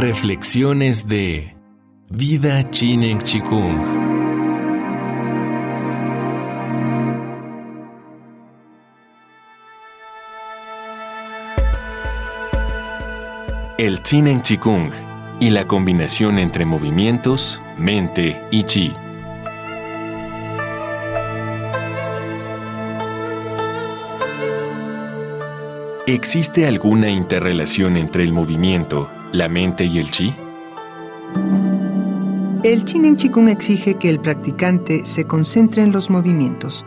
Reflexiones de Vida Chinen Chikung. El Chinen Chikung y la combinación entre movimientos, mente y chi. ¿Existe alguna interrelación entre el movimiento, la mente y el chi? El Chinen Chikung exige que el practicante se concentre en los movimientos.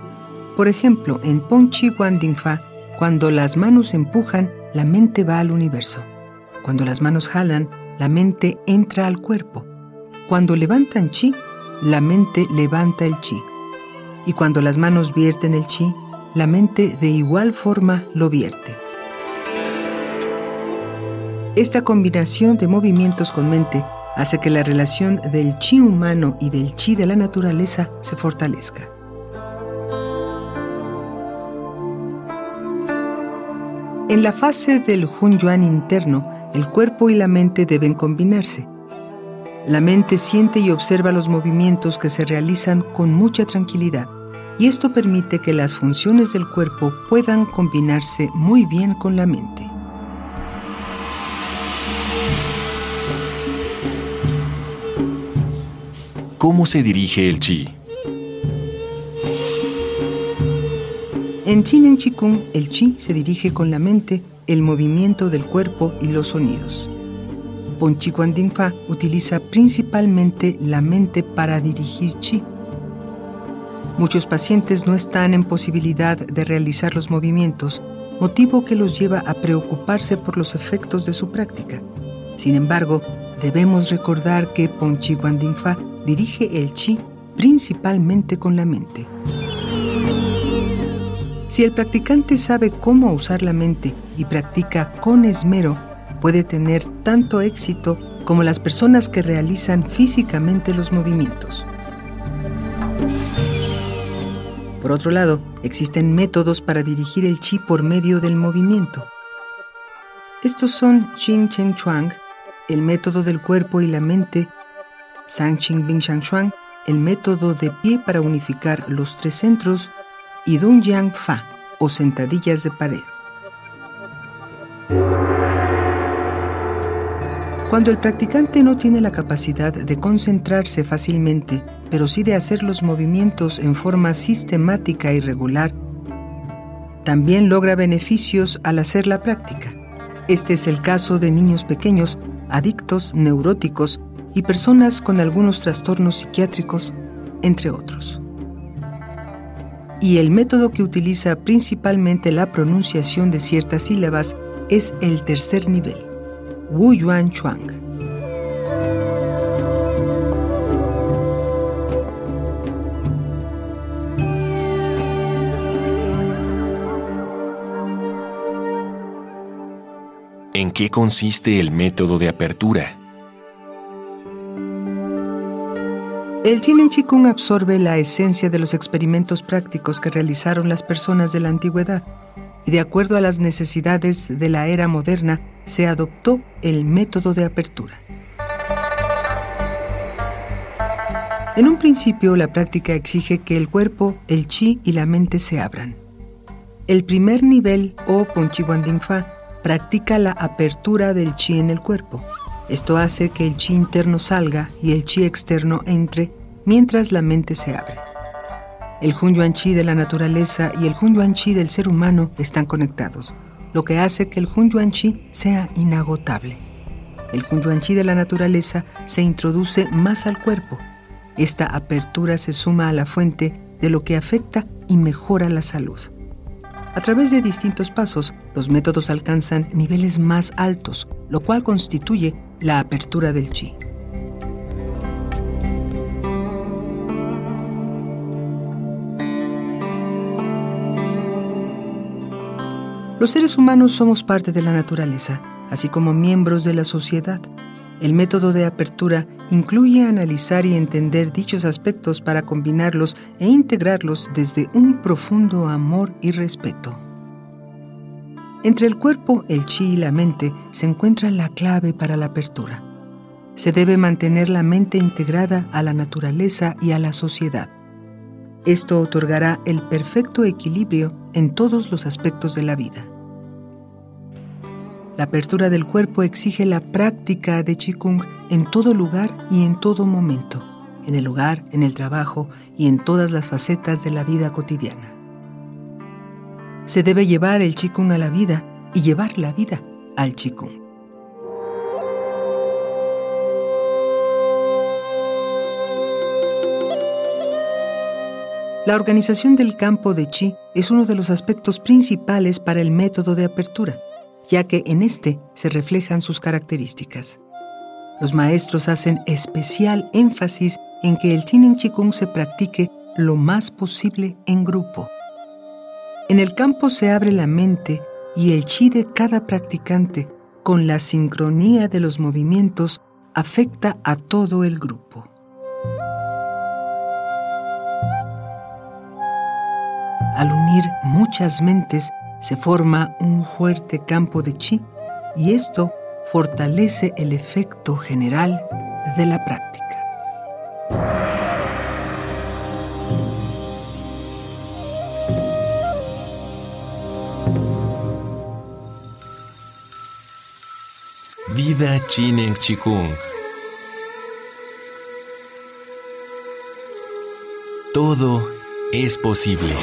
Por ejemplo, en Pong Chi Wan Ding Fa, cuando las manos empujan, la mente va al universo. Cuando las manos jalan, la mente entra al cuerpo. Cuando levantan chi, la mente levanta el chi. Y cuando las manos vierten el chi, la mente de igual forma lo vierte. Esta combinación de movimientos con mente hace que la relación del chi humano y del chi de la naturaleza se fortalezca. En la fase del Hun Yuan interno, el cuerpo y la mente deben combinarse. La mente siente y observa los movimientos que se realizan con mucha tranquilidad, y esto permite que las funciones del cuerpo puedan combinarse muy bien con la mente. ¿Cómo se dirige el chi? En Chinen Chikung, el chi se dirige con la mente, el movimiento del cuerpo y los sonidos. Pon Chi Ding Fa utiliza principalmente la mente para dirigir chi. Muchos pacientes no están en posibilidad de realizar los movimientos, motivo que los lleva a preocuparse por los efectos de su práctica. Sin embargo, debemos recordar que Pon Chi Ding Fa dirige el chi principalmente con la mente. Si el practicante sabe cómo usar la mente y practica con esmero, puede tener tanto éxito como las personas que realizan físicamente los movimientos. Por otro lado, existen métodos para dirigir el chi por medio del movimiento. Estos son Xing Cheng Chuang, el método del cuerpo y la mente Sang Bing Shang Shuang, el método de pie para unificar los tres centros, y Dun Yang Fa, o sentadillas de pared. Cuando el practicante no tiene la capacidad de concentrarse fácilmente, pero sí de hacer los movimientos en forma sistemática y regular, también logra beneficios al hacer la práctica. Este es el caso de niños pequeños, adictos, neuróticos y personas con algunos trastornos psiquiátricos, entre otros. Y el método que utiliza principalmente la pronunciación de ciertas sílabas es el tercer nivel, Wu Yuan Chuang. ¿En qué consiste el método de apertura? El Chinen Chikung absorbe la esencia de los experimentos prácticos que realizaron las personas de la antigüedad y de acuerdo a las necesidades de la era moderna se adoptó el método de apertura. En un principio la práctica exige que el cuerpo, el chi y la mente se abran. El primer nivel o Ponchiwanding Fa practica la apertura del chi en el cuerpo esto hace que el chi interno salga y el chi externo entre mientras la mente se abre. El Hun Yuan Chi de la naturaleza y el Hun Yuan Chi del ser humano están conectados, lo que hace que el Hun Yuan Chi sea inagotable. El Hun Yuan Chi de la naturaleza se introduce más al cuerpo. Esta apertura se suma a la fuente de lo que afecta y mejora la salud. A través de distintos pasos, los métodos alcanzan niveles más altos, lo cual constituye la apertura del chi. Los seres humanos somos parte de la naturaleza, así como miembros de la sociedad. El método de apertura incluye analizar y entender dichos aspectos para combinarlos e integrarlos desde un profundo amor y respeto. Entre el cuerpo, el chi y la mente se encuentra la clave para la apertura. se debe mantener la mente integrada a la naturaleza y a la sociedad. Esto otorgará el perfecto equilibrio en todos los aspectos de la vida. La apertura del cuerpo exige la práctica de Qigong en todo lugar y en todo momento, en el hogar, en el trabajo y en todas las facetas de la vida cotidiana. Se debe llevar el Qigong a la vida y llevar la vida al Qigong. La organización del campo de chi es uno de los aspectos principales para el método de apertura, ya que en este se reflejan sus características. Los maestros hacen especial énfasis en que el Chin en Qigong se practique lo más posible en grupo. En el campo se abre la mente y el chi de cada practicante, con la sincronía de los movimientos, afecta a todo el grupo. Al unir muchas mentes se forma un fuerte campo de chi y esto fortalece el efecto general de la práctica. Vida Chin Chikung. Todo es posible.